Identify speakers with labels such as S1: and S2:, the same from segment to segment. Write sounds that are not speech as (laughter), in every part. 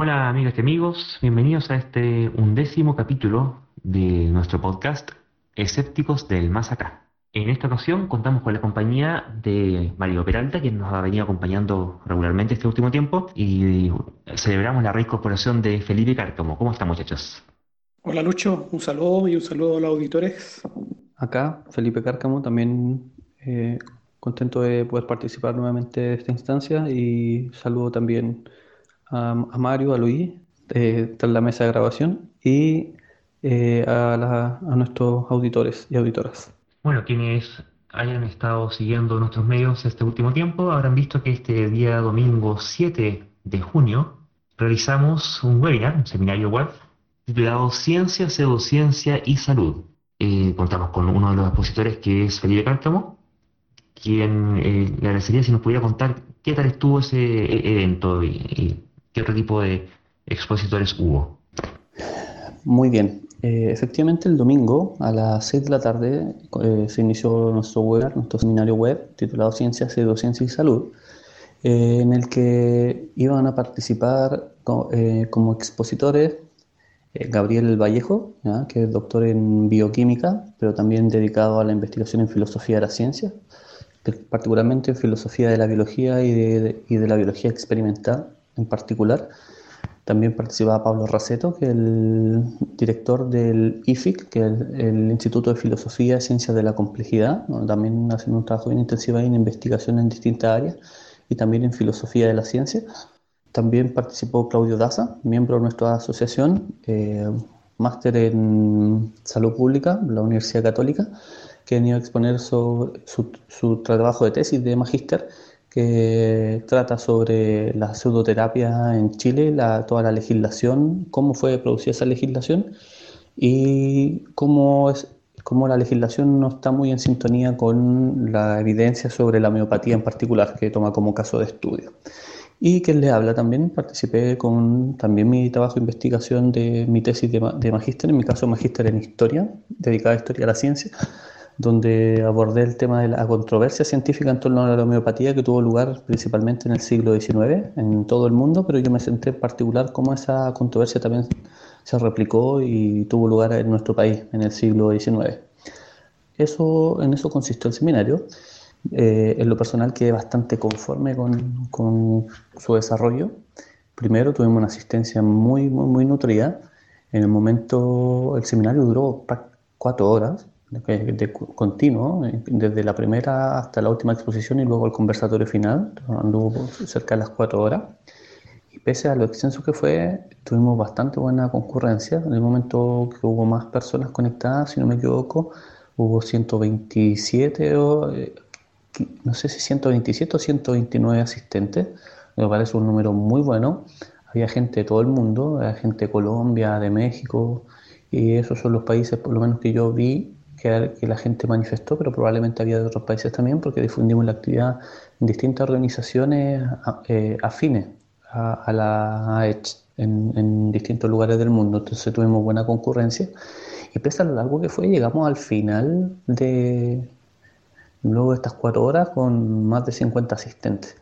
S1: Hola amigas y amigos, bienvenidos a este undécimo capítulo de nuestro podcast Escépticos del Más Acá. En esta ocasión contamos con la compañía de Mario Peralta, quien nos ha venido acompañando regularmente este último tiempo, y celebramos la reincorporación de Felipe Cárcamo. ¿Cómo están muchachos?
S2: Hola Lucho, un saludo y un saludo a los auditores.
S3: Acá, Felipe Cárcamo, también eh, contento de poder participar nuevamente de esta instancia y saludo también a, Mario, a Luis, eh, la mesa de grabación y eh, a, nuestros auditores y auditoras.
S1: Bueno, quienes hayan estado siguiendo nuestros medios este último tiempo habrán visto que este día domingo 7 de junio realizamos un webinar, un seminario web titulado Ciencia, Pseudociencia y Salud. Eh, contamos con uno de los expositores que es Felipe Cárcamo, quien eh, le agradecería si nos pudiera contar qué tal estuvo ese e-, evento y qué otro tipo de expositores hubo.
S3: Muy bien. Eh, efectivamente, el domingo a las 6 de la tarde eh, se inició nuestro webinar, nuestro seminario web titulado Ciencias, Pseudociencia y Salud, eh, en el que iban a participar como expositores Gabriel Vallejo, que es doctor en bioquímica, pero también dedicado a la investigación en filosofía de la ciencia, particularmente en filosofía de la biología y de, y de la biología experimental en particular. También participaba Pablo Raceto, que es el director del IFIC, que es el, Instituto de Filosofía y Ciencias de la Complejidad, también haciendo un trabajo bien intensivo en investigación en distintas áreas y también en filosofía de la ciencia. También participó Claudio Daza, miembro de nuestra asociación, eh, máster en salud pública de la Universidad Católica, que venía a exponer su, su, su trabajo de tesis de magíster que trata sobre la pseudoterapia en Chile, toda la legislación, cómo fue producida esa legislación y cómo, es, cómo la legislación no está muy en sintonía con la evidencia sobre la homeopatía en particular, que toma como caso de estudio. Y que le habla también, participé con también mi trabajo de investigación de mi tesis de, de magíster, en mi caso magíster en historia, dedicada a historia de la ciencia, donde abordé el tema de la controversia científica en torno a la homeopatía que tuvo lugar principalmente en el siglo XIX en todo el mundo, pero yo me centré en particular cómo esa controversia también se replicó y tuvo lugar en nuestro país en el siglo XIX. Eso, en eso consistió el seminario. Eh, en lo personal quedé bastante conforme con, con, su desarrollo. Primero tuvimos una asistencia muy, muy, muy nutrida. En el momento, el seminario duró cuatro horas, de, continuo, eh, desde la primera hasta la última exposición y luego el conversatorio final, anduvo cerca de las cuatro horas. Y pese a lo extenso que fue, tuvimos bastante buena concurrencia. En el momento que hubo más personas conectadas, si no me equivoco, hubo 127 o eh, no sé si 127 o 129 asistentes. Me parece un número muy bueno. Había gente de todo el mundo, había gente de Colombia, de México, y esos son los países, por lo menos que yo vi, que, la gente manifestó, pero probablemente había de otros países también, porque difundimos la actividad en distintas organizaciones eh, afines a, la AECH en, distintos lugares del mundo. Entonces tuvimos buena concurrencia. Y pese a lo largo que fue, llegamos al final de luego de estas cuatro horas con más de 50 asistentes.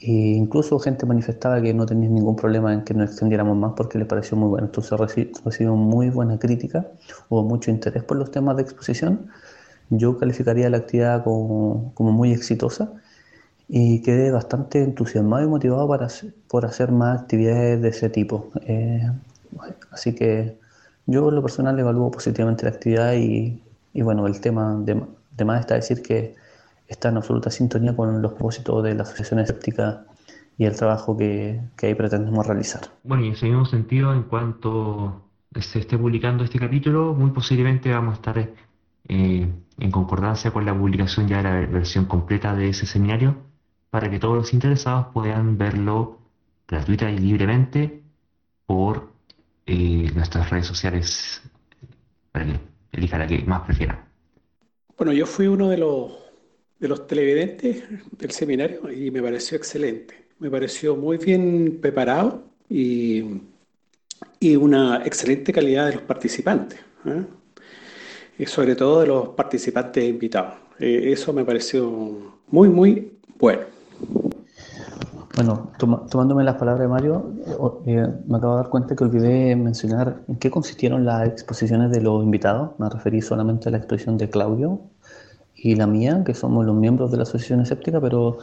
S3: E incluso gente manifestaba que no tenía ningún problema en que nos extendiéramos más porque le pareció muy bueno. Entonces recibió muy buena crítica, hubo mucho interés por los temas de exposición. Yo calificaría la actividad como, como muy exitosa y quedé bastante entusiasmado y motivado para, por hacer más actividades de ese tipo. Eh, así que yo en lo personal evalúo positivamente la actividad y, y bueno, el tema de, de más está decir que está en absoluta sintonía con los propósitos de la Asociación Escéptica y el trabajo que, que ahí pretendemos realizar.
S1: Bueno, y en ese mismo sentido, en cuanto se esté publicando este capítulo, muy posiblemente vamos a estar eh, en concordancia con la publicación ya de la versión completa de ese seminario para que todos los interesados puedan verlo gratuita y libremente por eh, nuestras redes sociales para que elija la que más prefiera.
S2: Bueno, yo fui uno de los de los televidentes del seminario y me pareció excelente. Me pareció muy bien preparado y, y una excelente calidad de los participantes. ¿eh? Y sobre todo de los participantes invitados. Eh, eso me pareció muy, muy bueno.
S3: Bueno, tomándome las palabras de Mario, eh, me acabo de dar cuenta que olvidé mencionar en qué consistieron las exposiciones de los invitados. Me referí solamente a la exposición de Claudio y la mía, que somos los miembros de la Asociación Escéptica, pero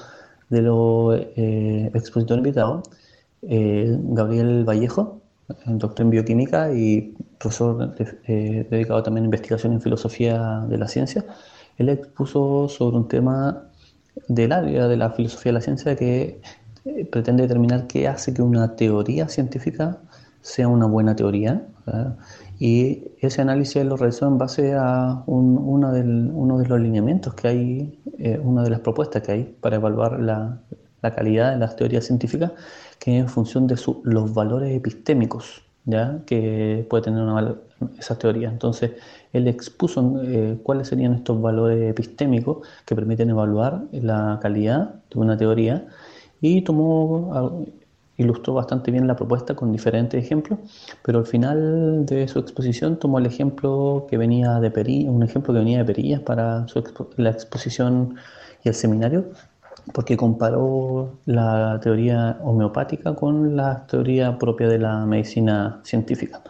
S3: de los eh, expositores invitados, eh, Gabriel Vallejo, doctor en bioquímica y profesor dedicado también a investigación en filosofía de la ciencia, él expuso sobre un tema del área de la filosofía de la ciencia que eh, pretende determinar qué hace que una teoría científica sea una buena teoría. Y ese análisis lo realizó en base a uno de los lineamientos que hay, eh, una de las propuestas que hay para evaluar la, calidad de las teorías científicas, que es en función de los valores epistémicos ¿ya? que puede tener una, esa teoría. Entonces, él expuso eh, cuáles serían estos valores epistémicos que permiten evaluar la calidad de una teoría y tomó, ilustró bastante bien la propuesta con diferentes ejemplos, pero al final de su exposición tomó el ejemplo que venía de Perillas, un ejemplo que venía de Perillas para la exposición y el seminario, porque comparó la teoría homeopática con la teoría propia de la medicina científica.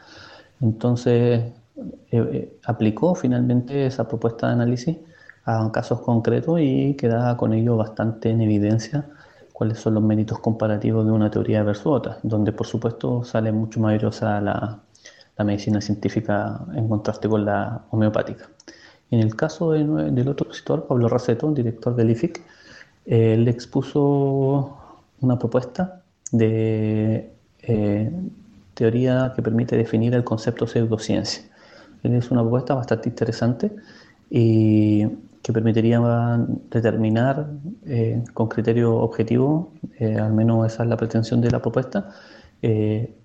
S3: Entonces, eh, eh, aplicó finalmente esa propuesta de análisis a casos concretos y queda con ello bastante en evidencia cuáles son los méritos comparativos de una teoría versus otra, donde por supuesto sale mucho más valiosa la, la medicina científica en contraste con la homeopática. En el caso del otro expositor, Pablo Raceto, director del IFIC, él expuso una propuesta de eh, teoría que permite definir el concepto pseudociencia. Es una propuesta bastante interesante y que permitiría determinar eh, con criterio objetivo, eh, al menos esa es la pretensión de la propuesta, eh,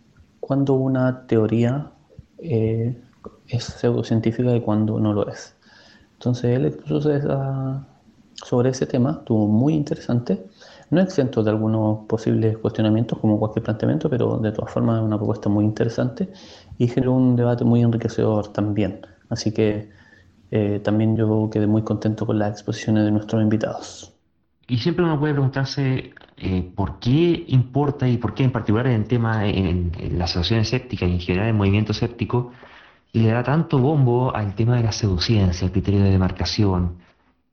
S3: cuando una teoría es pseudocientífica y cuando no lo es. Entonces él expuso sobre ese tema, estuvo muy interesante, no exento de algunos posibles cuestionamientos como cualquier planteamiento, pero de todas formas es una propuesta muy interesante y generó un debate muy enriquecedor también. Así que eh, también yo quedé muy contento con las exposiciones de nuestros invitados.
S1: Y siempre uno puede preguntarse eh, por qué importa y por qué en particular en el tema, en, la asociación escéptica y en general el movimiento escéptico, le da tanto bombo al tema de la pseudociencia, el criterio de demarcación.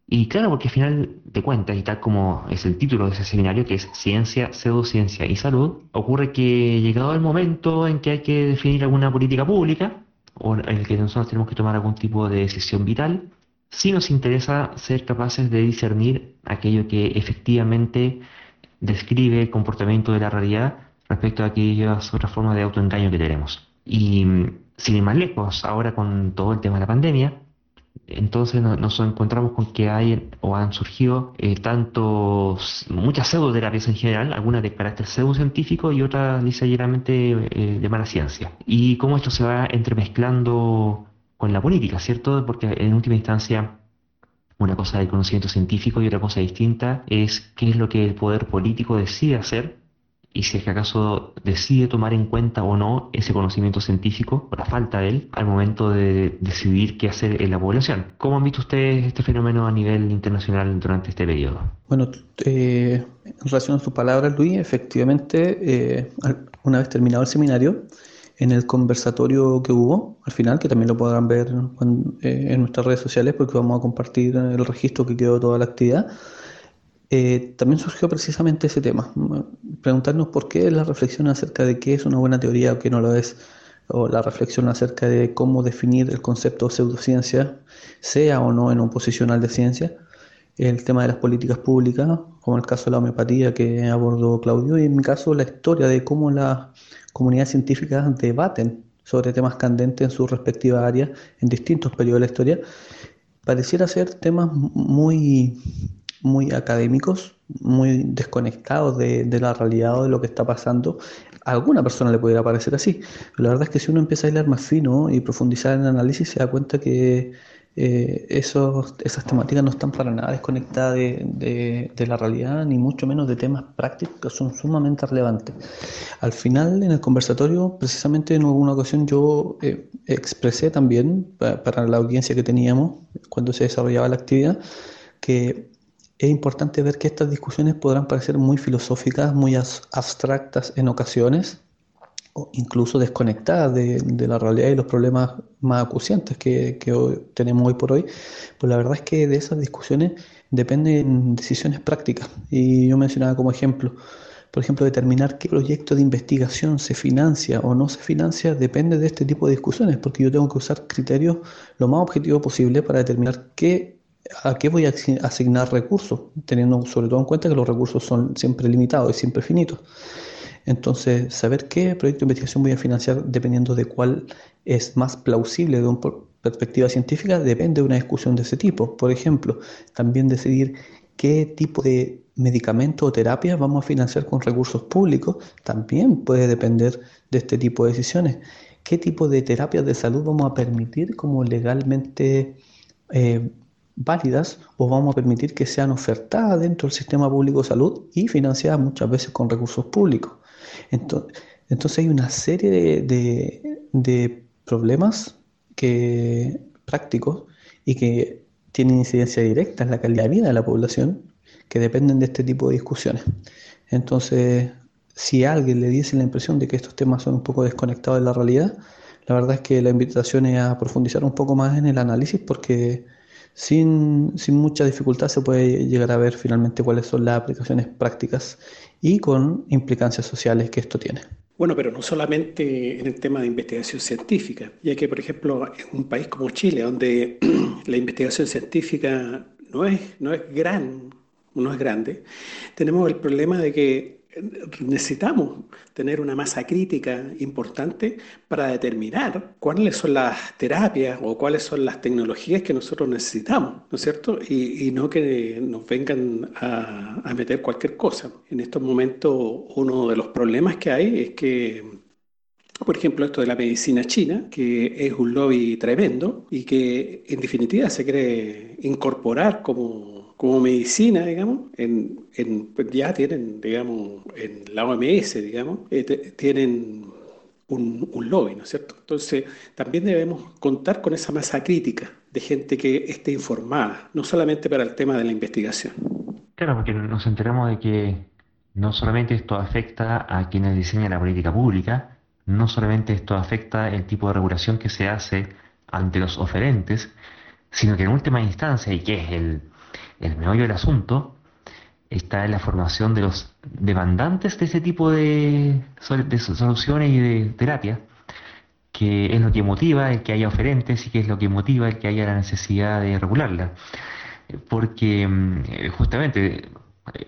S1: Y claro, porque al final de cuentas, y tal como es el título de ese seminario, que es Ciencia, Pseudociencia y Salud, ocurre que llegado el momento en que hay que definir alguna política pública, o en el que nosotros tenemos que tomar algún tipo de decisión vital, si nos interesa ser capaces de discernir aquello que efectivamente describe el comportamiento de la realidad respecto a aquellas otras formas de autoengaño que tenemos. Y sin ir más lejos, ahora con todo el tema de la pandemia, entonces nos encontramos con que hay o han surgido eh, tantos, muchas pseudoterapias en general, algunas de carácter pseudocientífico y otras ligeramente eh, de mala ciencia. Y cómo esto se va entremezclando con la política, ¿cierto? Porque en última instancia una cosa el conocimiento científico y otra cosa distinta es qué es lo que el poder político decide hacer y si es que acaso decide tomar en cuenta o no ese conocimiento científico o la falta de él al momento de decidir qué hacer en la población. ¿Cómo han visto ustedes este fenómeno a nivel internacional durante este periodo?
S3: Bueno, eh, en relación a sus palabras, Luis, efectivamente, eh, una vez terminado el seminario, en el conversatorio que hubo al final, que también lo podrán ver en nuestras redes sociales porque vamos a compartir el registro que quedó de toda la actividad, eh, también surgió precisamente ese tema, preguntarnos por qué la reflexión acerca de qué es una buena teoría o qué no lo es, o la reflexión acerca de cómo definir el concepto de pseudociencia, sea o no en oposición al de ciencia, el tema de las políticas públicas, como el caso de la homeopatía que abordó Claudio, y en mi caso la historia de cómo las comunidades científicas debaten sobre temas candentes en sus respectivas áreas en distintos periodos de la historia, pareciera ser temas muy muy académicos, muy desconectados de, la realidad o de lo que está pasando. A alguna persona le pudiera parecer así. Pero la verdad es que si uno empieza a hilar más fino y profundizar en el análisis, se da cuenta que eh, esos, esas temáticas no están para nada desconectadas de, la realidad, ni mucho menos de temas prácticos que son sumamente relevantes. Al final, en el conversatorio, precisamente en alguna ocasión yo eh, expresé también para la audiencia que teníamos cuando se desarrollaba la actividad, que es importante ver que estas discusiones podrán parecer muy filosóficas, muy abstractas en ocasiones, o incluso desconectadas de, la realidad y los problemas más acuciantes que, tenemos hoy por hoy, pues la verdad es que de esas discusiones dependen decisiones prácticas. Y yo mencionaba como ejemplo, por ejemplo, determinar qué proyecto de investigación se financia o no se financia depende de este tipo de discusiones, porque yo tengo que usar criterios lo más objetivos posible para determinar qué a qué voy a asignar recursos, teniendo sobre todo en cuenta que los recursos son siempre limitados y siempre finitos. Entonces, saber qué proyecto de investigación voy a financiar dependiendo de cuál es más plausible de una perspectiva científica depende de una discusión de ese tipo. Por ejemplo, también decidir qué tipo de medicamento o terapia vamos a financiar con recursos públicos también puede depender de este tipo de decisiones. ¿Qué tipo de terapias de salud vamos a permitir como legalmente eh, válidas o vamos a permitir que sean ofertadas dentro del sistema público de salud y financiadas muchas veces con recursos públicos? Entonces, hay una serie de, problemas que, prácticos y que tienen incidencia directa en la calidad de vida de la población que dependen de este tipo de discusiones. Entonces, si a alguien le dice la impresión de que estos temas son un poco desconectados de la realidad, la verdad es que la invitación es a profundizar un poco más en el análisis porque sin, sin mucha dificultad se puede llegar a ver finalmente cuáles son las aplicaciones prácticas y con implicancias sociales que esto tiene.
S2: Bueno, pero no solamente en el tema de investigación científica, ya que, por ejemplo, en un país como Chile, donde (clears throat) la investigación científica no es, no es gran, no es grande, tenemos el problema de que necesitamos tener una masa crítica importante para determinar cuáles son las terapias o cuáles son las tecnologías que nosotros necesitamos, ¿no es cierto? Y, no que nos vengan a, a, meter cualquier cosa. En estos momentos uno de los problemas que hay es que, por ejemplo, esto de la medicina china, que es un lobby tremendo y que en definitiva se quiere incorporar como como medicina, digamos, en, pues ya tienen, digamos, en la OMS, digamos, eh, tienen un, un, lobby, ¿no es cierto? Entonces, también debemos contar con esa masa crítica de gente que esté informada, no solamente para el tema de la investigación.
S1: Claro, porque nos enteramos de que no solamente esto afecta a quienes diseñan la política pública, no solamente esto afecta el tipo de regulación que se hace ante los oferentes, sino que en última instancia, y que es el el meollo del asunto está en la formación de los demandantes de ese tipo de, soluciones y de terapia, que es lo que motiva el que haya oferentes y que es lo que motiva el que haya la necesidad de regularla. Porque mm, justamente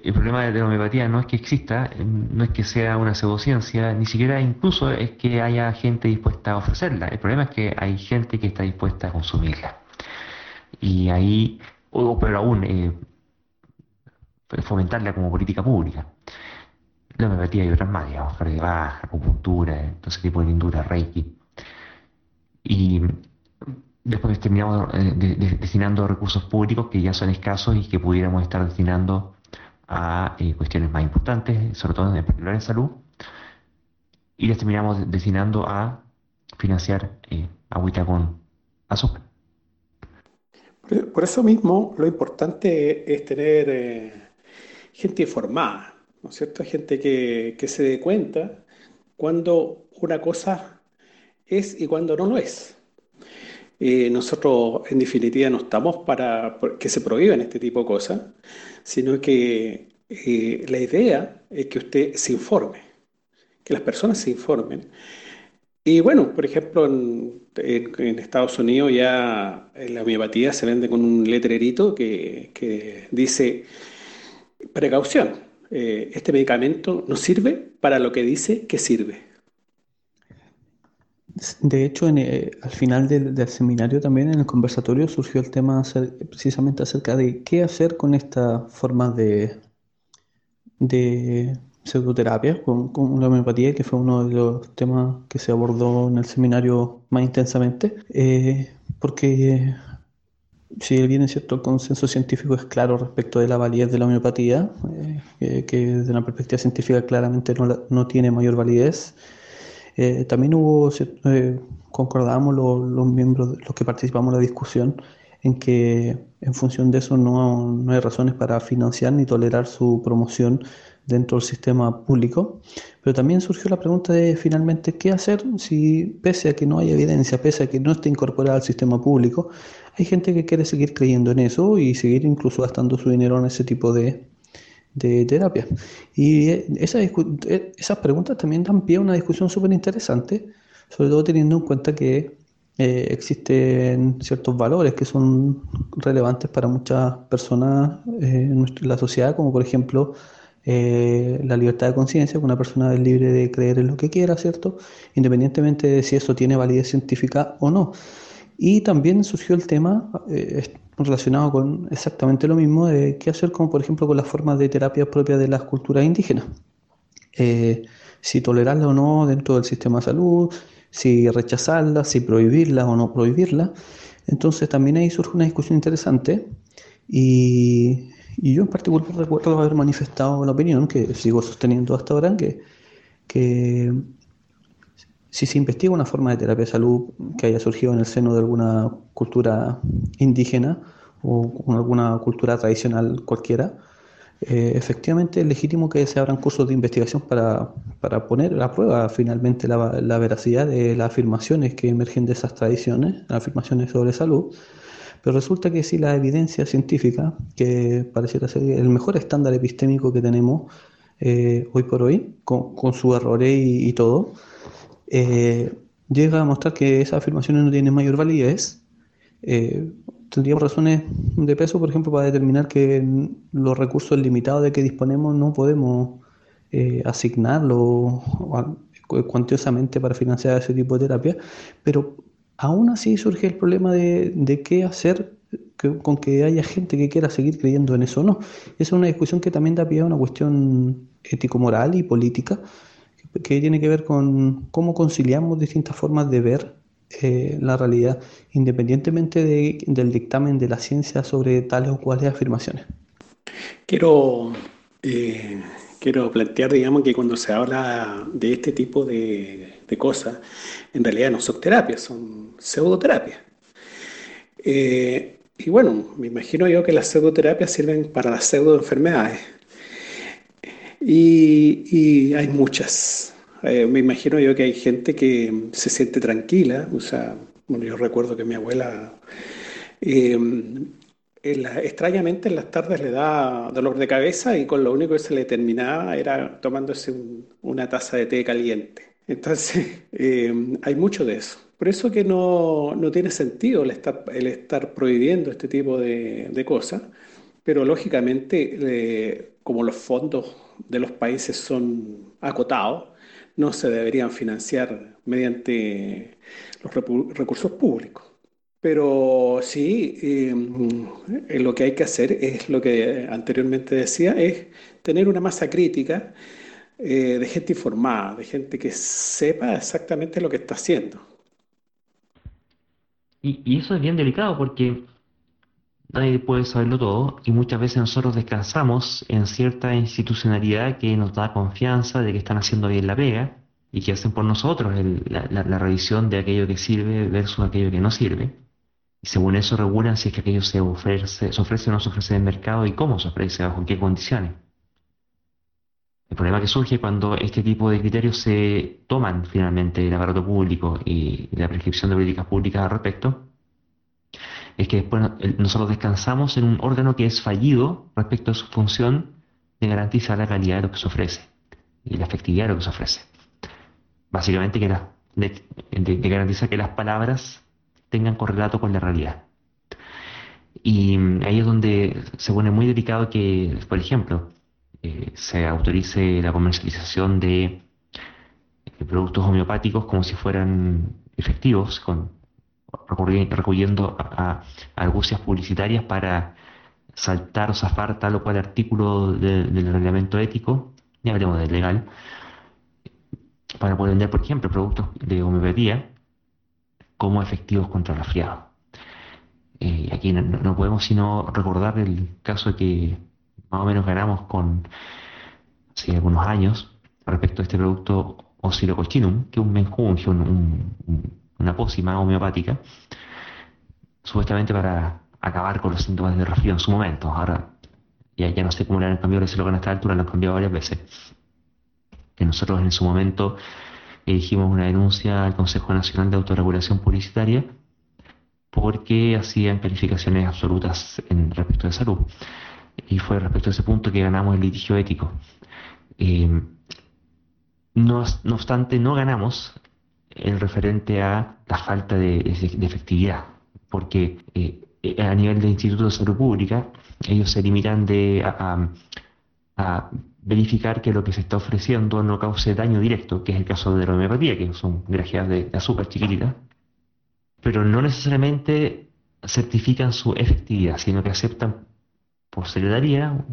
S1: el problema de la homeopatía no es que exista, no es que sea una pseudociencia, ni siquiera incluso es que haya gente dispuesta a ofrecerla. El problema es que hay gente que está dispuesta a consumirla. Y ahí o pero aún eh, fomentarla como política pública. La homeopatía y otras más, digamos, de baja, acupuntura, ese tipo de lindura, reiki. Y después terminamos eh, destinando recursos públicos que ya son escasos y que pudiéramos estar destinando a eh, cuestiones más importantes, sobre todo en particular en salud, y les terminamos destinando a financiar agüita con azúcar.
S2: Por eso mismo, lo importante es tener eh, gente informada, ¿no es cierto? Gente que, se dé cuenta cuando una cosa es y cuando no lo es. nosotros, en definitiva, no estamos para que se prohíban este tipo de cosas, sino que eh, la idea es que usted se informe, que las personas se informen y bueno, por ejemplo, en, Estados Unidos ya la homeopatía se vende con un letrerito que, dice precaución, eh, este medicamento no sirve para lo que dice que sirve.
S3: De hecho, eh, al final del, seminario también en el conversatorio surgió el tema precisamente acerca de qué hacer con esta forma de, de pseudoterapia con, con, la homeopatía, que fue uno de los temas que se abordó en el seminario más intensamente, eh, porque si bien es cierto el consenso científico es claro respecto de la validez de la homeopatía, eh, que desde una perspectiva científica claramente no, no tiene mayor validez, eh, también hubo, concordamos los, los miembros, los que participamos en la discusión, en que en función de eso no, no hay razones para financiar ni tolerar su promoción dentro del sistema público. Pero también surgió la pregunta de finalmente qué hacer si pese a que no hay evidencia, pese a que no esté incorporada al sistema público, hay gente que quiere seguir creyendo en eso y seguir incluso gastando su dinero en ese tipo de, de terapia. Y eh, esa, eh, esas preguntas también dan pie a una discusión súper interesante, sobre todo teniendo en cuenta que eh, existen ciertos valores que son relevantes para muchas personas en la sociedad, como por ejemplo la libertad de conciencia, que una persona es libre de creer en lo que quiera, ¿cierto? Independientemente de si eso tiene validez científica o no. Y también surgió el tema, relacionado con exactamente lo mismo de qué hacer, como por ejemplo con las formas de terapia propias de las culturas indígenas. Eh, si tolerarlas o no dentro del sistema de salud, si rechazarlas, si prohibirlas o no prohibirlas. Entonces también ahí surge una discusión interesante y, yo en particular recuerdo haber manifestado la opinión que sigo sosteniendo hasta ahora, que, que si se investiga una forma de terapia de salud que haya surgido en el seno de alguna cultura indígena o alguna cultura tradicional cualquiera, eh, efectivamente es legítimo que se abran cursos de investigación para, para poner a prueba finalmente la, la, veracidad de las afirmaciones que emergen de esas tradiciones, las afirmaciones sobre salud. Pero resulta que si la evidencia científica, que pareciera ser el mejor estándar epistémico que tenemos eh, hoy por hoy, con, sus errores y, y todo, eh, llega a mostrar que esas afirmaciones no tienen mayor validez, eh, tendríamos razones de peso, por ejemplo, para determinar que los recursos limitados de que disponemos no podemos eh, asignarlos cuantiosamente para financiar ese tipo de terapia, pero aún así surge el problema de, qué hacer con que haya gente que quiera seguir creyendo en eso o no. Esa es una discusión que también da pie a una cuestión ético-moral y política que tiene que ver con cómo conciliamos distintas formas de ver eh, la realidad, independientemente del dictamen de la ciencia sobre tales o cuales afirmaciones.
S2: Quiero, eh, quiero plantear, digamos, que cuando se habla de este tipo de, cosas, en realidad no son terapias, son pseudoterapias. Eh, y bueno, me imagino yo que las pseudoterapias sirven para las pseudoenfermedades. Y, hay muchas. Eh, me imagino yo que hay gente que se siente tranquila. O sea, bueno, yo recuerdo que mi abuela eh, extrañamente en las tardes le da dolor de cabeza y con lo único que se le terminaba era tomándose una taza de té caliente. Entonces, (laughs) eh, hay mucho de eso. Por eso que no, no tiene sentido el estar, el estar, prohibiendo este tipo de, de cosas, pero lógicamente, como los fondos de los países son acotados, no se deberían financiar mediante los recursos públicos. Pero sí, em, eh, lo que hay que hacer es lo que anteriormente decía, es tener una masa crítica eh, de gente informada, de gente que sepa exactamente lo que está haciendo.
S1: y eso es bien delicado porque nadie puede saberlo todo y muchas veces nosotros descansamos en cierta institucionalidad que nos da confianza de que están haciendo bien la pega y que hacen por nosotros la, revisión de aquello que sirve versus aquello que no sirve. Según eso regulan si es que aquello se ofrece, se ofrece o no se ofrece en mercado y cómo se ofrece, bajo qué condiciones. El problema que surge cuando este tipo de criterios se toman finalmente el aparato público y la prescripción de políticas públicas al respecto, es que después nosotros descansamos en un órgano que es fallido respecto a su función de garantizar la calidad de lo que se ofrece y la efectividad de lo que se ofrece. Básicamente que, de, garantizar que las palabras tengan correlato con la realidad. Y ahí es donde se pone muy delicado que, por ejemplo, eh, se autorice la comercialización de, de productos homeopáticos como si fueran efectivos, con recurriendo a, argucias publicitarias para saltar o zafar tal o cual artículo del reglamento ético, ya hablemos del legal, para poder vender, por ejemplo, productos de homeopatía como efectivos contra el resfriado. Eh, aquí no, podemos sino recordar el caso que más o menos ganamos con hace algunos años respecto a este producto Oscillocochinum, que es un menjunje, un una pócima homeopática, supuestamente para acabar con los síntomas de resfrío en su momento. Ahora ya, ya no sé cómo le han cambiado ese logan a esta altura, lo han cambiado varias veces. Que nosotros en su momento dirigimos una denuncia al Consejo Nacional de Autorregulación Publicitaria porque hacían calificaciones absolutas en respecto de salud. Y fue respecto a ese punto que ganamos el litigio ético. Eh, no, obstante, no ganamos el referente a la falta de, efectividad, porque eh, a nivel del Instituto de Salud Pública, ellos se limitan de, a, verificar que lo que se está ofreciendo no cause daño directo, que es el caso de la homeopatía, que son grajeas de, azúcar chiquititas, pero no necesariamente certifican su efectividad, sino que aceptan por secretaría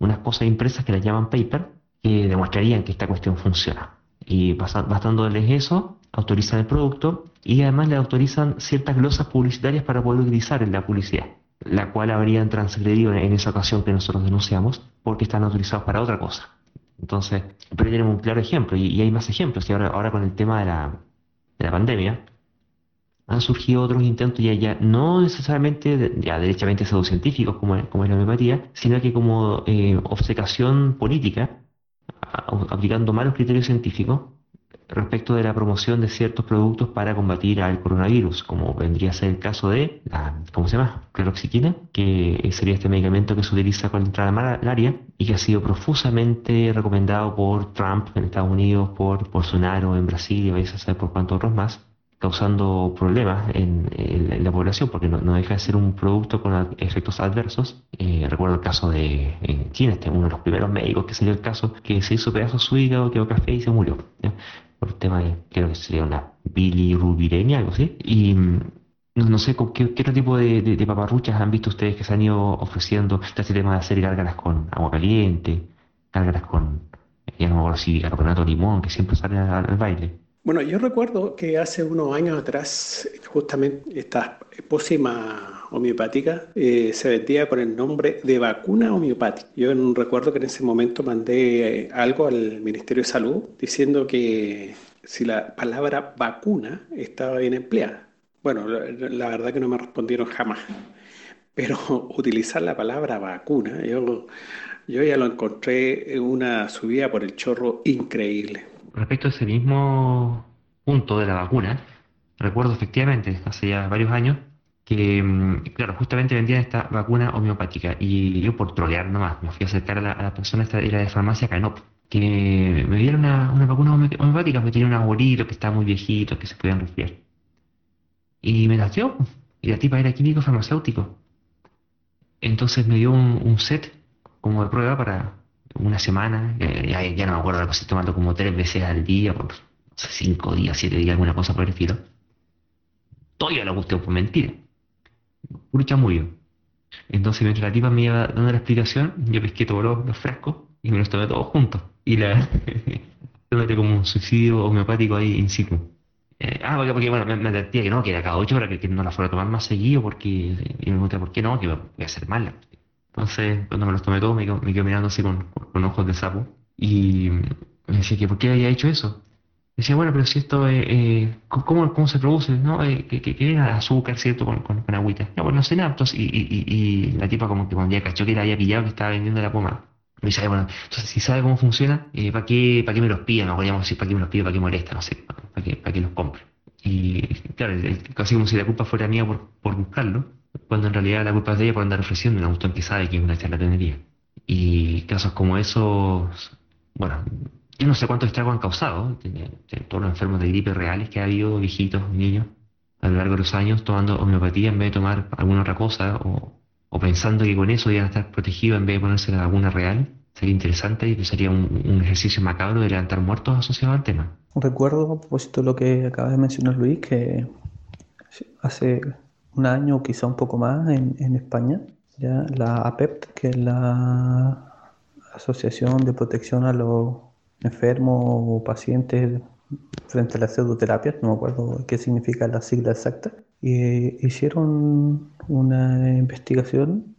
S1: unas cosas impresas que las llaman paper, que demostrarían que esta cuestión funciona. Y bastándoles eso, autorizan el producto y además le autorizan ciertas glosas publicitarias para poder utilizar en la publicidad, la cual habrían transgredido en esa ocasión que nosotros denunciamos porque están autorizados para otra cosa. Entonces, pero tenemos un claro ejemplo y, hay más ejemplos. Y ahora, ahora con el tema de la, de la pandemia, han surgido otros intentos ya, ya no necesariamente ya derechamente pseudocientíficos como, como es la homeopatía, sino que como eh, obcecación política, aplicando malos criterios científicos respecto de la promoción de ciertos productos para combatir al coronavirus, como vendría a ser el caso de la, ¿cómo se llama? Cloroxiquina, que sería este medicamento que se utiliza contra la malaria y que ha sido profusamente recomendado por Trump en Estados Unidos, por Bolsonaro en Brasil y a saber por cuántos otros más causando problemas en, la población porque no, deja de ser un producto con efectos adversos. Eh, recuerdo el caso de China, este, uno de los primeros médicos que salió el caso, que se hizo pedazos su hígado, quedó café y se murió. Por el tema de, creo que sería una bilirubiremia, algo así. Y mm, no, sé ¿qué, qué, otro tipo de, paparruchas han visto ustedes que se han ido ofreciendo este tema de hacer gárgaras con agua caliente, gárgaras con, ya no me acuerdo si carbonato limón, que siempre salen al baile.
S2: Bueno, yo recuerdo que hace unos años atrás, justamente esta pócima homeopática eh, se vendía con el nombre de vacuna homeopática. Yo recuerdo que en ese momento mandé eh, algo al Ministerio de Salud diciendo que si la palabra vacuna estaba bien empleada. Bueno, la, verdad que no me respondieron jamás. Pero (laughs) utilizar la palabra vacuna, yo, yo ya lo encontré en una subida por el chorro increíble
S1: respecto a ese mismo punto de la vacuna, recuerdo efectivamente, hace ya varios años, que, mm, claro, justamente vendían esta vacuna homeopática y yo por trolear nomás, me fui a acercar a la, persona, esta era de farmacia Canop, que me dieron una, vacuna homeopática porque tenía un abuelito que estaba muy viejito, que se podían resfriar. Y me la dio, y la tipa era químico farmacéutico. Entonces me dio un set como de prueba para, una semana, ya, no me acuerdo, estoy tomando como tres veces al día, por cinco días, siete días, alguna cosa por el estilo. Todavía lo gustó por mentira. Puro chamullo. Entonces, mientras la tipa me iba dando la explicación, yo pesqué todos los, frascos y me los tomé todos juntos. Y la (laughs) como un suicidio homeopático ahí in situ. Eh, ah, porque, bueno, me, me que no, que era cada ocho horas, que, no la fuera a tomar más seguido, porque, y me pregunté, ¿por qué no? Que voy a hacer mal. Entonces, cuando me los tomé todos, me, me quedo mirando así con, ojos de sapo. Y me decía que, ¿por qué había hecho eso? Decía, bueno, pero si esto, eh, eh ¿cómo, ¿cómo se produce? ¿No? Eh, que, que, era azúcar, ¿cierto? Con, con, agüita. No, pues no sé nada. y, y, y, la tipa como que cuando ya cachó que la había pillado, que estaba vendiendo la poma, me dice, bueno, entonces si sabe cómo funciona, eh, ¿para qué, para qué me los pide? No podríamos decir, ¿para qué me los pide? ¿Para qué molesta? No sé, ¿para qué, para qué los compro? Y claro, casi como si la culpa fuera mía por, por buscarlo cuando en realidad la culpa es de ella por andar ofreciendo una cuestión que sabe que es una charlatanería. Y casos como esos, bueno, yo no sé cuántos estragos han causado, todos los enfermos de gripe reales que ha habido, viejitos, niños, a lo largo de los años, tomando homeopatía en vez de tomar alguna otra cosa, o, pensando que con eso iban a estar protegidos en vez de ponerse la vacuna real. Sería interesante y sería un, ejercicio macabro de levantar muertos asociados al tema.
S3: Recuerdo, a propósito de lo que acabas de mencionar, Luis, que hace un año quizá un poco más en, en España, ya la APEP, que es la Asociación de Protección a los Enfermos o Pacientes frente a la pseudoterapia, no me acuerdo qué significa la sigla exacta, y hicieron una investigación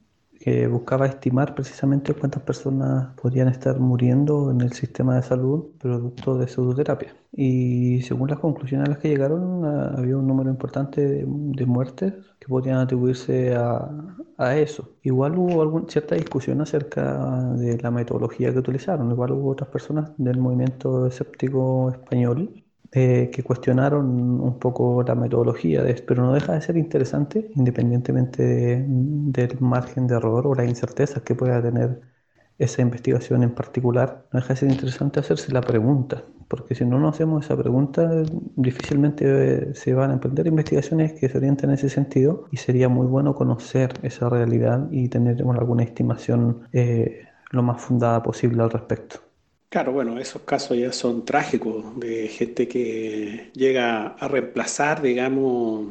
S3: que buscaba estimar precisamente cuántas personas podrían estar muriendo en el sistema de salud producto de pseudoterapia. Y según las conclusiones a las que llegaron, ah, había un número importante de, muertes que podrían atribuirse a, a eso. Igual hubo alguna, cierta discusión acerca de la metodología que utilizaron. Igual hubo otras personas del movimiento escéptico español eh, que cuestionaron un poco la metodología de pero no deja de ser interesante, independientemente del margen de error o las incertezas que pueda tener esa investigación en particular, no deja de ser interesante hacerse la pregunta, porque si no nos hacemos esa pregunta, difícilmente se van a emprender investigaciones que se orienten en ese sentido y sería muy bueno conocer esa realidad y tener alguna estimación eh, lo más fundada posible al respecto.
S2: Claro, bueno, esos casos ya son trágicos de gente que llega a reemplazar, digamos,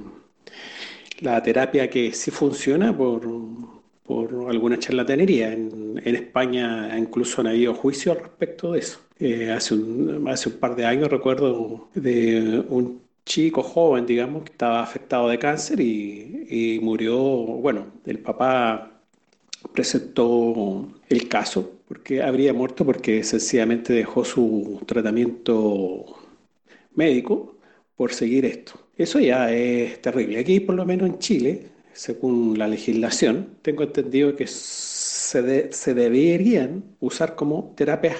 S2: la terapia que sí funciona por, por alguna charlatanería. En, España incluso han habido juicios respecto de eso. Eh, hace, un, hace un par de años recuerdo de un chico joven, digamos, que estaba afectado de cáncer y, y murió, bueno, el papá presentó el caso porque habría muerto porque sencillamente dejó su tratamiento médico por seguir esto. Eso ya es terrible. Aquí, por lo menos en Chile, según la legislación, tengo entendido que se, se deberían usar como terapias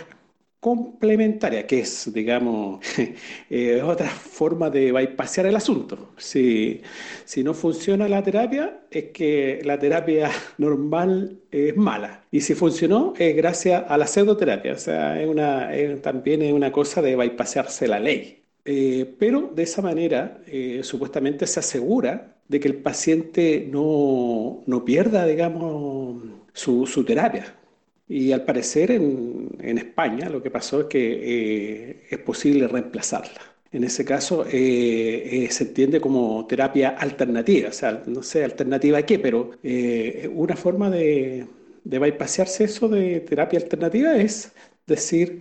S2: complementaria, que es, digamos, (laughs) eh, otra forma de bypassear el asunto. Si, si no funciona la terapia, es que la terapia (laughs) normal es mala. Y si funcionó, es gracias a la pseudoterapia. O sea, es una, también es una cosa de bypassearse la ley. Eh, pero de esa manera, eh, supuestamente se asegura de que el paciente no, no pierda, digamos, su, su terapia. Y al parecer en, en España lo que pasó es que eh, es posible reemplazarla. En ese caso eh, eh, se entiende como terapia alternativa, o sea, no sé alternativa a qué, pero una forma de, de bypassarse eso de terapia alternativa es decir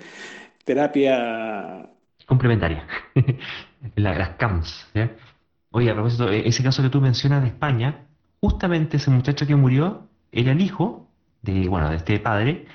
S2: terapia
S1: complementaria, (laughs) las CAMS. Oye, a propósito, ese caso que tú mencionas de España, justamente ese muchacho que murió era el hijo de, bueno, de este padre,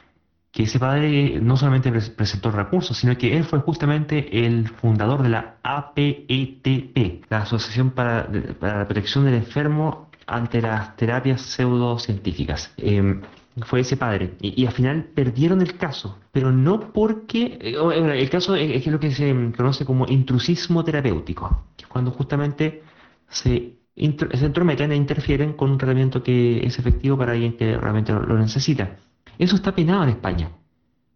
S1: que ese padre no solamente presentó recursos, sino que él fue justamente el fundador de la APETP, la Asociación para, la Protección del Enfermo ante las Terapias Pseudocientíficas. Eh, fue ese padre. Y, al final perdieron el caso, pero no porque... Eh, el caso es, lo que se conoce como intrusismo terapéutico, que es cuando justamente se se entrometen e interfieren con un tratamiento que es efectivo para alguien que realmente lo, necesita. Eso está penado en España.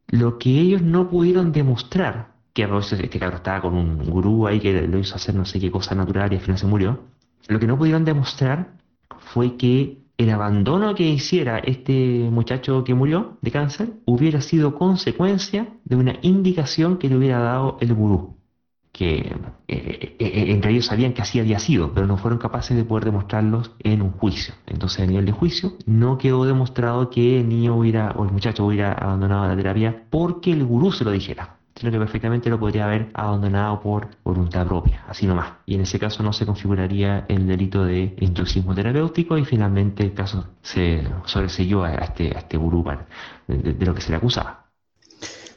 S1: Lo que ellos no pudieron demostrar, que a veces este cabrón estaba con un gurú ahí que lo hizo hacer no sé qué cosa natural y al final se murió, lo que no pudieron demostrar fue que el abandono que hiciera este muchacho que murió de cáncer hubiera sido consecuencia de una indicación que le hubiera dado el gurú que eh, eh, eh, entre ellos sabían que así había sido, pero no fueron capaces de poder demostrarlos en un juicio. Entonces, a nivel de juicio, no quedó demostrado que el niño hubiera, o el muchacho hubiera abandonado la terapia porque el gurú se lo dijera, sino que perfectamente lo podría haber abandonado por voluntad propia, así nomás. Y en ese caso no se configuraría el delito de instruccismo terapéutico y finalmente el caso se sobreseyó a este, a este gurú de lo que se le acusaba.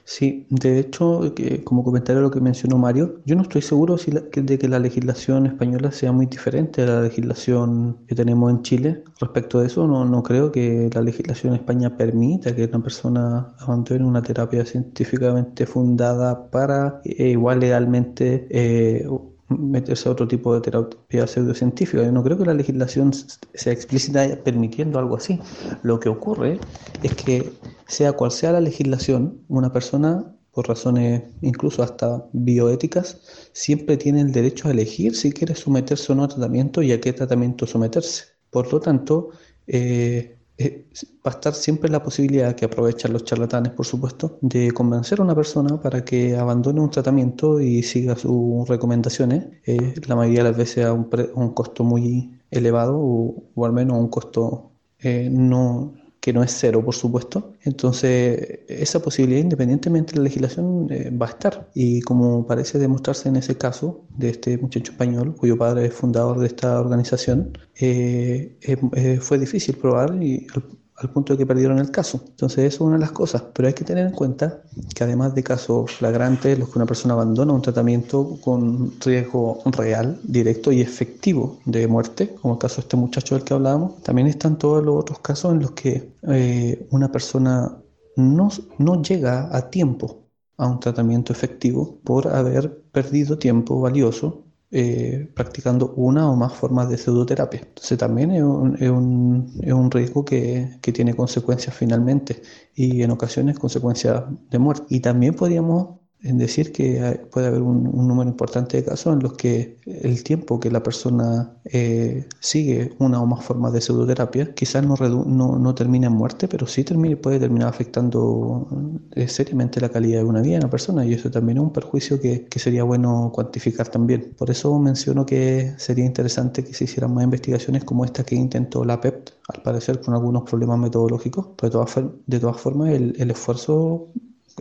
S3: Sí, de hecho, como comentario a lo que mencionó Mario, yo no estoy seguro si de que la legislación española sea muy diferente a la legislación que tenemos en Chile. Respecto a eso, no, no creo que la legislación en España permita que una persona abandone una terapia científicamente fundada para eh, igual legalmente eh, meterse a otro tipo de terapia pseudocientífica. Yo no creo que la legislación sea explícita permitiendo algo así. Lo que ocurre es que, sea cual sea la legislación, una persona, por razones incluso hasta bioéticas, siempre tiene el derecho a elegir si quiere someterse o no a tratamiento y a qué tratamiento someterse. Por lo tanto, eh, eh, va a estar siempre la posibilidad que aprovechan los charlatanes, por supuesto, de convencer a una persona para que abandone un tratamiento y siga sus recomendaciones, eh, la mayoría de las veces a un, un costo muy elevado o, o, al menos un costo eh, no que no es cero, por supuesto. Entonces, esa posibilidad, independientemente de la legislación, eh, va a estar. Y como parece demostrarse en ese caso de este muchacho español, cuyo padre es fundador de esta organización, eh, eh, fue difícil probar y al punto de que perdieron el caso. Entonces eso es una de las cosas, pero hay que tener en cuenta que además de casos flagrantes, los que una persona abandona un tratamiento con riesgo real, directo y efectivo de muerte, como el caso de este muchacho del que hablábamos, también están todos los otros casos en los que eh, una persona no, no llega a tiempo a un tratamiento efectivo por haber perdido tiempo valioso eh, practicando una o más formas de pseudoterapia. Entonces también es un, es un, es un riesgo que, que, tiene consecuencias finalmente y en ocasiones consecuencias de muerte. Y también podríamos en decir que puede haber un, número importante de casos en los que el tiempo que la persona eh, sigue una o más formas de pseudoterapia quizás no, no, no termina en muerte, pero sí termine, puede terminar afectando eh, seriamente la calidad de una vida de una persona y eso también es un perjuicio que, que, sería bueno cuantificar también. Por eso menciono que sería interesante que se hicieran más investigaciones como esta que intentó la PEPT, al parecer con algunos problemas metodológicos, pero de todas, de todas formas el, el esfuerzo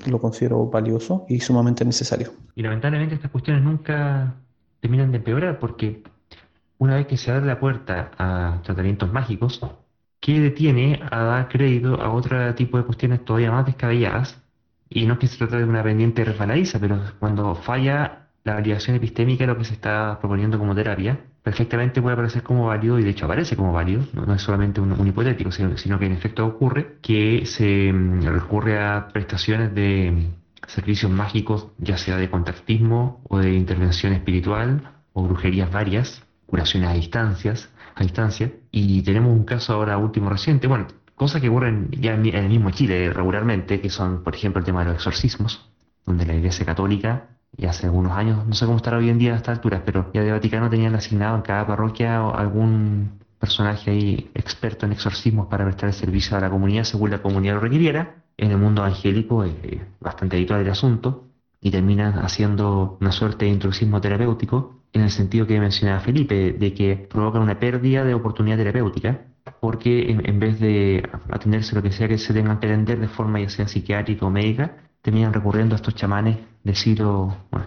S3: lo considero valioso y sumamente necesario.
S1: Y lamentablemente estas cuestiones nunca terminan de empeorar porque una vez que se abre la puerta a tratamientos mágicos, ¿qué detiene a dar crédito a otro tipo de cuestiones todavía más descabelladas? Y no es que se trate de una pendiente resbaladiza, pero cuando falla la validación epistémica de lo que se está proponiendo como terapia, perfectamente puede aparecer como válido, y de hecho aparece como válido, no, es solamente un, hipotético, sino, que en efecto ocurre que se mm, recurre a prestaciones de mm, servicios mágicos, ya sea de contactismo o de intervención espiritual o brujerías varias, curaciones a distancias, a distancia, y tenemos un caso ahora último reciente, bueno, cosas que ocurren ya en el mismo Chile regularmente, que son, por ejemplo, el tema de los exorcismos, donde la Iglesia Católica y hace algunos años, no sé cómo estará hoy en día a estas alturas, pero ya de Vaticano tenían asignado en cada parroquia algún personaje ahí experto en exorcismos para prestar el servicio a la comunidad según la comunidad lo requiriera. En el mundo angélico es bastante habitual el asunto y terminan haciendo una suerte de introducismo terapéutico en el sentido que mencionaba Felipe, de que provocan una pérdida de oportunidad terapéutica porque en, vez de atenderse lo que sea que se tengan que atender de forma ya sea psiquiátrica o médica, terminan recurriendo a estos chamanes del siglo, bueno,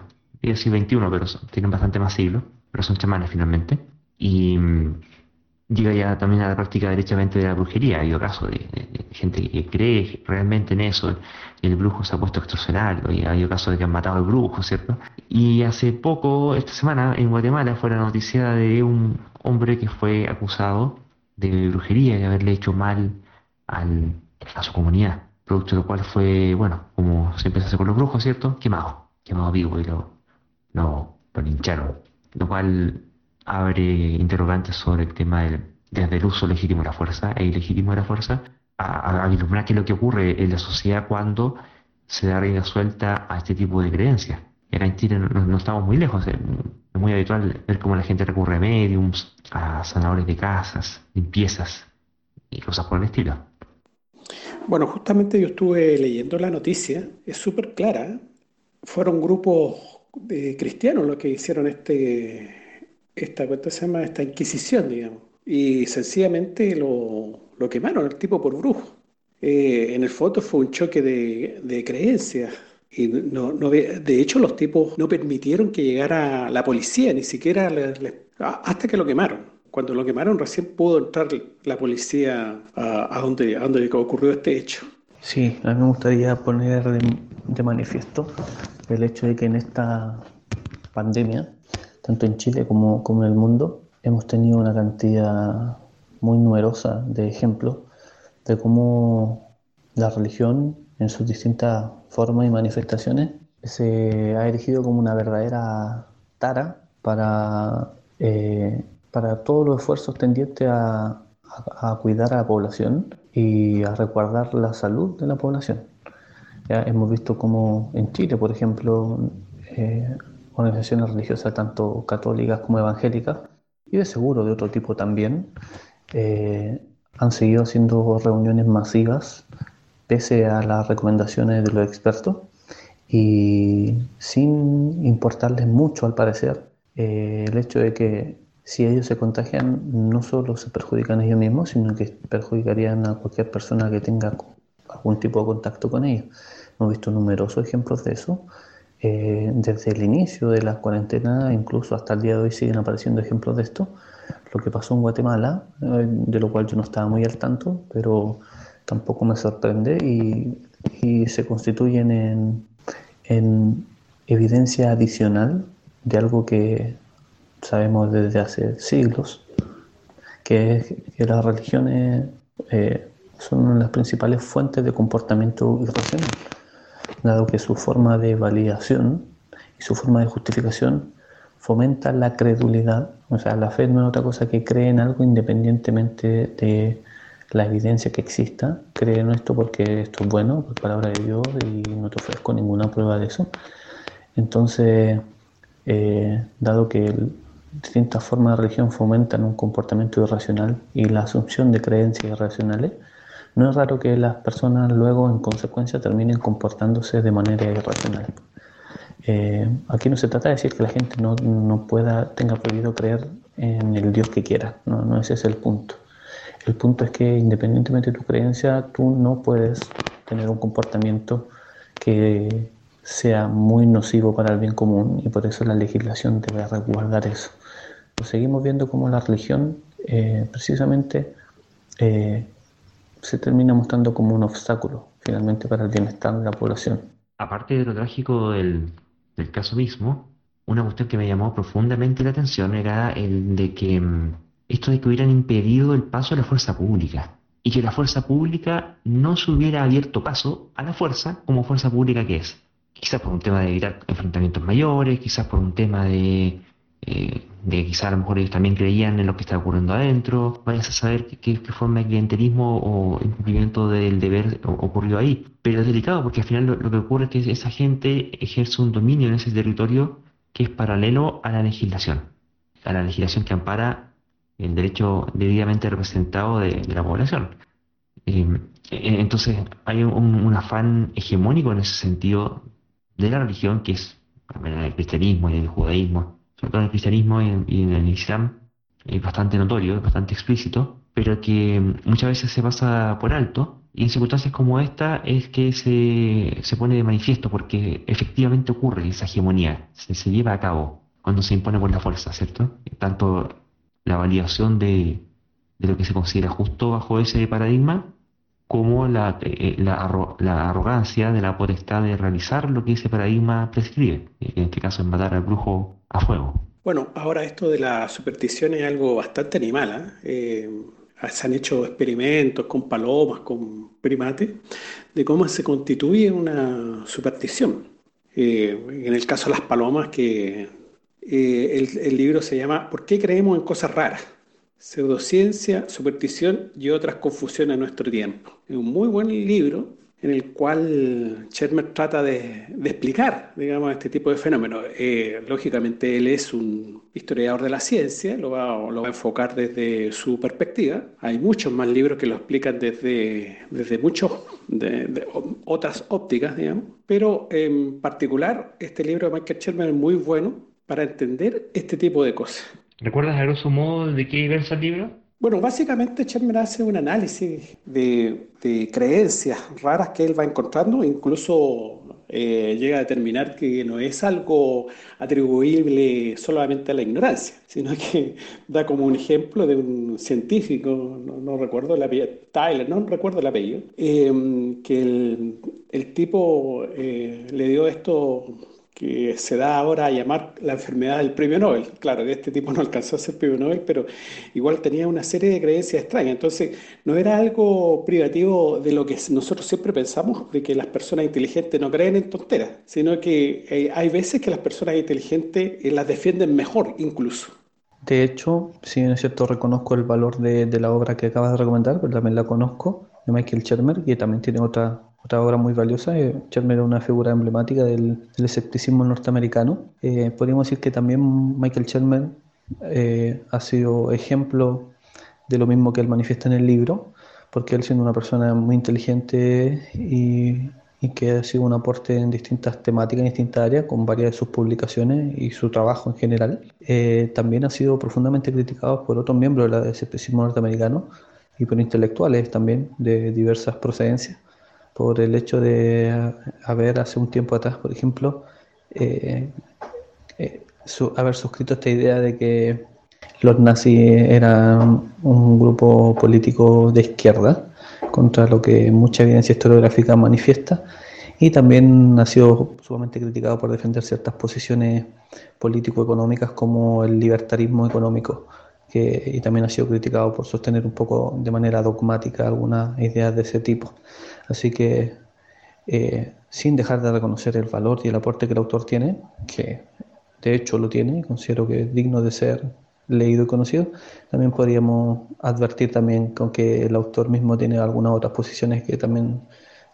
S1: siglo XXI, pero tienen bastante más siglos, pero son chamanes finalmente. Y mm, llega ya también a la práctica derechamente de la brujería. Ha habido casos de, gente que cree realmente en eso, y el brujo se ha puesto a extorsionarlo, y ha habido casos de que han matado al brujo, ¿cierto? Y hace poco, esta semana, en Guatemala fue la noticia de un hombre que fue acusado de brujería y haberle hecho mal al, a su comunidad producto de lo cual fue, bueno, como siempre se hace con los brujos, ¿cierto? Quemado, quemado vivo y lo, lo, lo lincharon. Lo cual abre interrogantes sobre el tema del, desde el uso legítimo de la fuerza e ilegítimo de la fuerza, a, a, vislumbrar qué es lo que ocurre en la sociedad cuando se da rienda suelta a este tipo de creencias. Acá en Chile no, estamos muy lejos, es muy habitual ver cómo la gente recurre a mediums, a sanadores de casas, limpiezas y cosas por el estilo.
S2: Bueno, justamente yo estuve leyendo la noticia, es súper clara. Fueron grupos de cristianos los que hicieron este, esta, se llama? esta inquisición, digamos. Y sencillamente lo, lo quemaron el tipo por brujo. Eh, en el foto fue un choque de, de creencias. Y no, no, de hecho, los tipos no permitieron que llegara la policía, ni siquiera hasta que lo quemaron cuando lo quemaron recién pudo entrar la policía a, donde, a donde ocurrió este hecho.
S3: Sí, a mí me gustaría poner de, manifiesto el hecho de que en esta pandemia, tanto en Chile como, como en el mundo, hemos tenido una cantidad muy numerosa de ejemplos de cómo la religión en sus distintas formas y manifestaciones se ha erigido como una verdadera tara para eh, para todos los esfuerzos tendientes a, cuidar a la población y a resguardar la salud de la población. Ya hemos visto como en Chile, por ejemplo, eh, organizaciones religiosas tanto católicas como evangélicas y de seguro de otro tipo también eh, han seguido haciendo reuniones masivas pese a las recomendaciones de los expertos y sin importarles mucho al parecer eh, el hecho de que si ellos se contagian, no solo se perjudican ellos mismos, sino que perjudicarían a cualquier persona que tenga algún tipo de contacto con ellos. Hemos visto numerosos ejemplos de eso. Eh, desde el inicio de la cuarentena, incluso hasta el día de hoy, siguen apareciendo ejemplos de esto, lo que pasó en Guatemala, eh, de lo cual yo no estaba muy al tanto, pero tampoco me sorprende y, se constituyen en, en evidencia adicional de algo que sabemos desde hace siglos, que las religiones eh, son las principales fuentes de comportamiento irracional, dado que su forma de validación y su forma de justificación fomenta la credulidad, o sea, la fe no es otra cosa que cree en algo independientemente de la evidencia que exista, cree en esto porque esto es bueno, por palabra de Dios, y no te ofrezco ninguna prueba de eso. Entonces, eh, dado que distintas formas de religión fomentan un comportamiento irracional y la asunción de creencias irracionales, no es raro que las personas luego en consecuencia terminen comportándose de manera irracional. Eh, aquí no se trata de decir que la gente no, no, pueda, tenga prohibido creer en el Dios que quiera, no, no ese es el punto. El punto es que independientemente de tu creencia, tú no puedes tener un comportamiento que sea muy nocivo para el bien común y por eso la legislación debe resguardar eso. Pues seguimos viendo cómo la religión eh, precisamente eh, se termina mostrando como un obstáculo finalmente para el bienestar de la población.
S1: Aparte de lo trágico del, del caso mismo, una cuestión que me llamó profundamente la atención era el de que mm, esto de que hubieran impedido el paso a la fuerza pública y que la fuerza pública no se hubiera abierto paso a la fuerza como fuerza pública que es. Quizás por un tema de evitar enfrentamientos mayores, quizás por un tema de, eh, de quizás a lo mejor ellos también creían en lo que está ocurriendo adentro. Vayas a saber qué, forma de clientelismo o incumplimiento del deber ocurrió ahí. Pero es delicado porque al final lo, que ocurre es que esa gente ejerce un dominio en ese territorio que es paralelo a la legislación, a la legislación que ampara el derecho debidamente representado de, la población. Eh, entonces hay un, afán hegemónico en ese sentido de la religión, que es el cristianismo y el judaísmo, sobre todo en el cristianismo y en, el islam, es bastante notorio, es bastante explícito, pero que muchas veces se pasa por alto y en circunstancias como esta es que se, se pone de manifiesto porque efectivamente ocurre esa hegemonía, se, se lleva a cabo cuando se impone por la fuerza, ¿cierto? Tanto la validación de, de lo que se considera justo bajo ese paradigma como la, eh, la, la, arrogancia de la potestad de realizar lo que ese paradigma prescribe, en este caso es matar al brujo a fuego.
S2: Bueno, ahora esto de la superstición es algo bastante animal. ¿eh? Eh, se han hecho experimentos con palomas, con primates, de cómo se constituye una superstición. en el caso de las palomas, que el, el libro se llama ¿Por qué creemos en cosas raras? Pseudociencia, superstición y otras confusiones en nuestro tiempo. Es un muy buen libro en el cual Shermer trata de, explicar, digamos, este tipo de fenómenos. Eh, lógicamente él es un historiador de la ciencia, lo va, lo va, a enfocar desde su perspectiva. Hay muchos más libros que lo explican desde, desde muchos, de, otras ópticas, digamos. Pero en particular, este libro de Michael Shermer es muy bueno para entender este tipo de cosas.
S1: ¿Recuerdas a grosso modo de qué versa el libro?
S2: Bueno, básicamente Shermer hace un análisis de, creencias raras que él va encontrando, incluso eh, llega a determinar que no es algo atribuible solamente a la ignorancia, sino que (laughs) da como un ejemplo de un científico, no, recuerdo el apellido, Tyler, no recuerdo el apellido, eh, que el, tipo eh, le dio esto que se da ahora a llamar la enfermedad del premio Nobel. Claro, de este tipo no alcanzó a ser premio Nobel, pero igual tenía una serie de creencias extrañas. Entonces, no era algo privativo de lo que nosotros siempre pensamos, de que las personas inteligentes no creen en tonteras, sino que eh, hay veces que las personas inteligentes eh, las defienden mejor incluso.
S3: De hecho, si bien es cierto, reconozco el valor de, de la obra que acabas de recomendar, pero también la conozco, de Michael Shermer, que también tiene otra otra obra muy valiosa. Eh, Shermer era una figura emblemática del, escepticismo norteamericano. Eh, podríamos decir que también Michael Shermer eh, ha sido ejemplo de lo mismo que él manifiesta en el libro, porque él siendo una persona muy inteligente y, y que ha sido un aporte en distintas temáticas, en distintas áreas, con varias de sus publicaciones y su trabajo en general, eh, también ha sido profundamente criticado por otros miembros del escepticismo norteamericano y por intelectuales también de diversas procedencias por el hecho de haber hace un tiempo atrás, por ejemplo, eh, eh, haber suscrito esta idea de que los nazis eran un grupo político de izquierda, contra lo que mucha evidencia historiográfica manifiesta, y también ha sido sumamente criticado por defender ciertas posiciones político-económicas como el libertarismo económico, que, y también ha sido criticado por sostener un poco de manera dogmática algunas ideas de ese tipo. Así que, eh, sin dejar de reconocer el valor y el aporte que el autor tiene, que de hecho lo tiene, considero que es digno de ser leído y conocido, también podríamos advertir también con que el autor mismo tiene algunas otras posiciones que también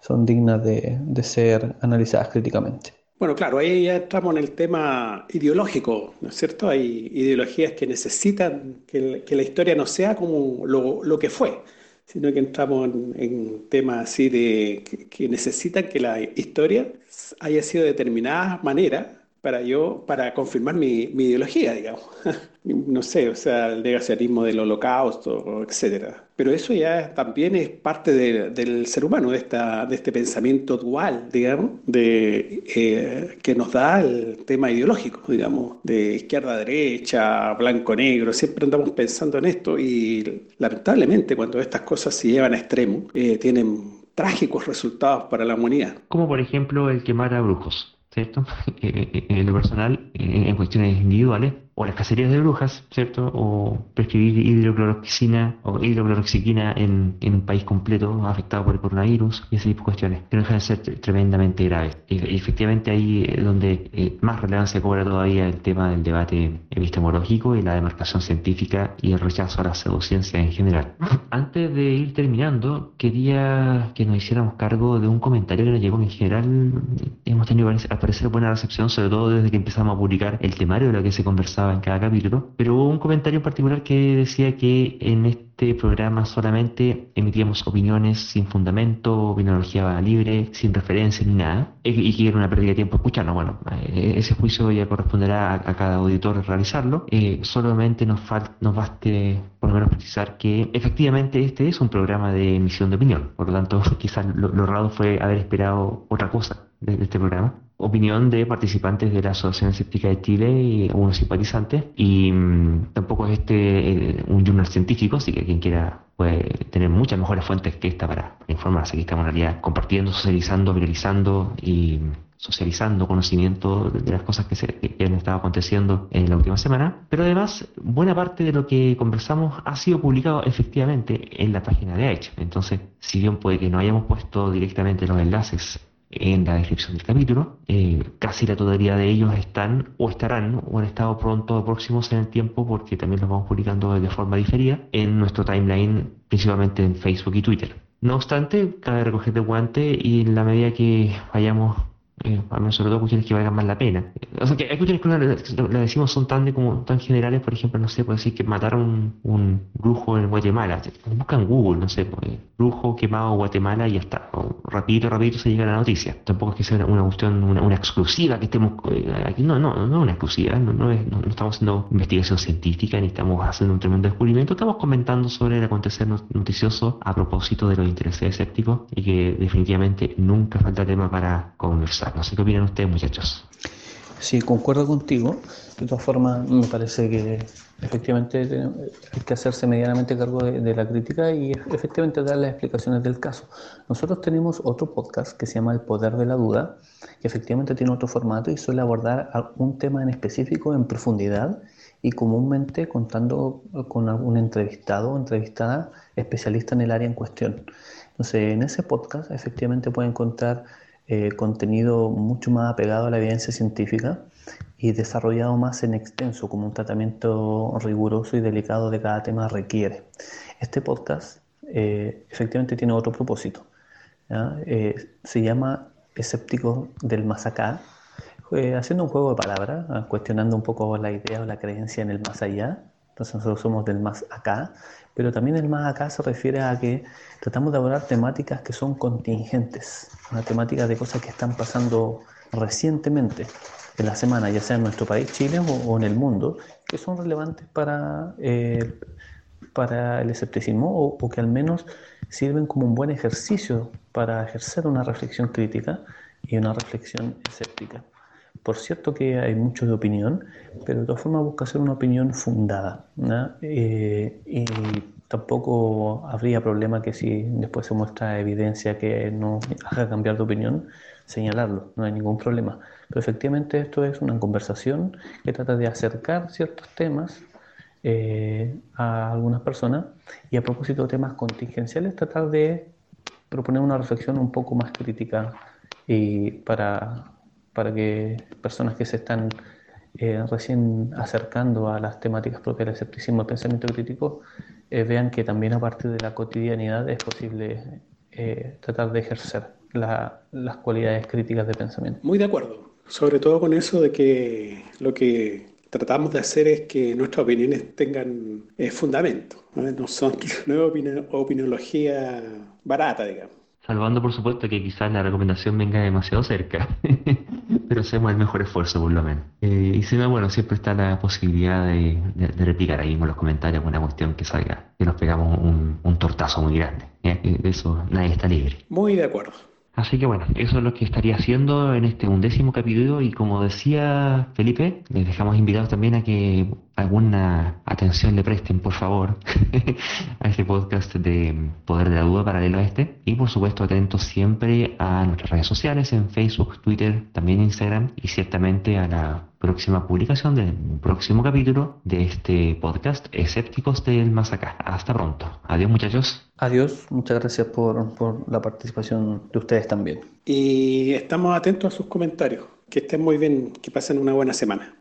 S3: son dignas de, de ser analizadas críticamente.
S2: Bueno, claro, ahí ya entramos en el tema ideológico, ¿no es cierto? Hay ideologías que necesitan que, que la historia no sea como lo, lo, que fue, sino que entramos en, temas así de que, que necesitan que la historia haya sido de determinada manera para yo, para confirmar mi, mi ideología, digamos. (laughs) no sé, o sea, el negacionismo del holocausto, etcétera. Pero eso ya también es parte de, del ser humano, de, esta, de este pensamiento dual, digamos, de, eh, que nos da el tema ideológico, digamos, de izquierda a derecha, blanco negro, siempre andamos pensando en esto y lamentablemente cuando estas cosas se llevan a extremo, eh, tienen trágicos resultados para la humanidad.
S1: Como por ejemplo el quemar a brujos. ¿Cierto? (laughs) Eh, eh, en lo personal, en cuestiones individuales, o las cacerías de brujas, ¿cierto? O prescribir hidrocloroxina o hidrocloroxiquina en, en un país completo afectado por el coronavirus y ese tipo de cuestiones, que no dejan de ser tremendamente graves. Y, efectivamente ahí es donde eh, más relevancia cobra todavía el tema del debate epistemológico y la demarcación científica y el rechazo a la pseudociencia en general. Antes de ir terminando, quería que nos hiciéramos cargo de un comentario que nos llegó en general. Hemos tenido al parecer buena recepción, sobre todo desde que empezamos a publicar el temario de lo que se conversaba en cada capítulo, pero hubo un comentario en particular que decía que en este programa solamente emitíamos opiniones sin fundamento, opiniología libre, sin referencia ni nada, y que era una pérdida de tiempo escucharnos. Bueno, eh, ese juicio ya corresponderá a, cada auditor realizarlo. Eh, solamente nos, nos baste por lo menos precisar que efectivamente este es un programa de emisión de opinión, por lo tanto (laughs) quizás lo, lo raro fue haber esperado otra cosa de este programa opinión de participantes de la Asociación Escéptica de Chile y algunos simpatizantes. Y mm, tampoco es este eh, un journal científico, así que quien quiera puede tener muchas mejores fuentes que esta para informarse. Aquí estamos en realidad compartiendo, socializando, viralizando y socializando conocimiento de las cosas que, se, que han estado aconteciendo en la última semana. Pero además, buena parte de lo que conversamos ha sido publicado efectivamente en la página de Edge. Entonces, si bien puede que no hayamos puesto directamente los enlaces en la descripción del capítulo. Eh, casi la totalidad de ellos están o estarán o han estado pronto próximos en el tiempo porque también los vamos publicando de forma diferida en nuestro timeline, principalmente en Facebook y Twitter. No obstante, cabe recoger de guante y en la medida que vayamos eh, sobre todo cuestiones que valgan más la pena. O sea, que hay cuestiones que lo, decimos son tan de como tan generales, por ejemplo, no sé, puede decir que mataron un, brujo en Guatemala. Buscan Google, no sé, pues, brujo quemado en Guatemala y ya está. rapidito, rapidito se llega la noticia. Tampoco es que sea una cuestión, una, exclusiva que estemos eh, aquí. No, no, no una exclusiva. No, no, estamos haciendo investigación científica ni estamos haciendo un tremendo descubrimiento. Estamos comentando sobre el acontecer noticioso a propósito de los intereses escépticos y que definitivamente nunca falta tema para conversar. No sé qué opinan ustedes, muchachos.
S3: Sí, concuerdo contigo. De todas formas, me parece que efectivamente hay que hacerse medianamente cargo de, la crítica y efectivamente dar las explicaciones del caso. Nosotros tenemos otro podcast que se llama El Poder de la Duda, que efectivamente tiene otro formato y suele abordar algún tema en específico en profundidad y comúnmente contando con algún entrevistado o entrevistada especialista en el área en cuestión. Entonces, en ese podcast efectivamente pueden encontrar eh, contenido mucho más apegado a la evidencia científica y desarrollado más en extenso, como un tratamiento riguroso y delicado de cada tema requiere. Este podcast eh, efectivamente tiene otro propósito. Eh, se llama Escéptico del Más Acá, haciendo un juego de palabras, cuestionando un poco la idea o la creencia en el más allá. Entonces nosotros somos del más acá, pero también el más acá se refiere a que tratamos de abordar temáticas que son contingentes, una temática de cosas que están pasando recientemente en la semana, ya sea en nuestro país, Chile, o, en el mundo, que son relevantes para, eh, para el escepticismo o, o, que al menos sirven como un buen ejercicio para ejercer una reflexión crítica y una reflexión escéptica. Por cierto que hay mucho de opinión, pero de todas formas busca ser una opinión fundada. Eh, y tampoco habría problema que si después se muestra evidencia que no haga cambiar de opinión, señalarlo, no hay ningún problema. Pero efectivamente esto es una conversación que trata de acercar ciertos temas eh, a algunas personas y a propósito de temas contingenciales tratar de proponer una reflexión un poco más crítica y para para que personas que se están eh, recién acercando a las temáticas propias del escepticismo y pensamiento crítico eh, vean que también a partir de la cotidianidad es posible eh, tratar de ejercer las cualidades críticas de pensamiento.
S2: Muy de acuerdo, sobre todo con eso de que lo que tratamos de hacer es que nuestras opiniones tengan fundamento, no, son (laughs) no es opiniología barata, digamos.
S1: Salvando, por supuesto, que quizás la recomendación venga demasiado cerca, (laughs) pero hacemos el mejor esfuerzo, por lo menos. Eh, y si no, bueno, siempre está la posibilidad de, replicar ahí en los comentarios alguna cuestión que salga, que nos pegamos un, tortazo muy grande. De eso nadie está libre.
S2: Muy de acuerdo.
S1: Así que bueno, eso es lo que estaría haciendo en este undécimo capítulo y como decía Felipe, les dejamos invitados también a que alguna atención le presten, por favor, (laughs) a este podcast de Poder de la Duda paralelo a este. Y por supuesto, atentos siempre a nuestras redes sociales, en Facebook, Twitter, también Instagram y ciertamente a la próxima publicación del próximo capítulo de este podcast Escépticos del Más Acá. Hasta pronto. Adiós muchachos.
S3: Adiós, muchas gracias por, por la participación de ustedes también.
S2: Y estamos atentos a sus comentarios. Que estén muy bien, que pasen una buena semana.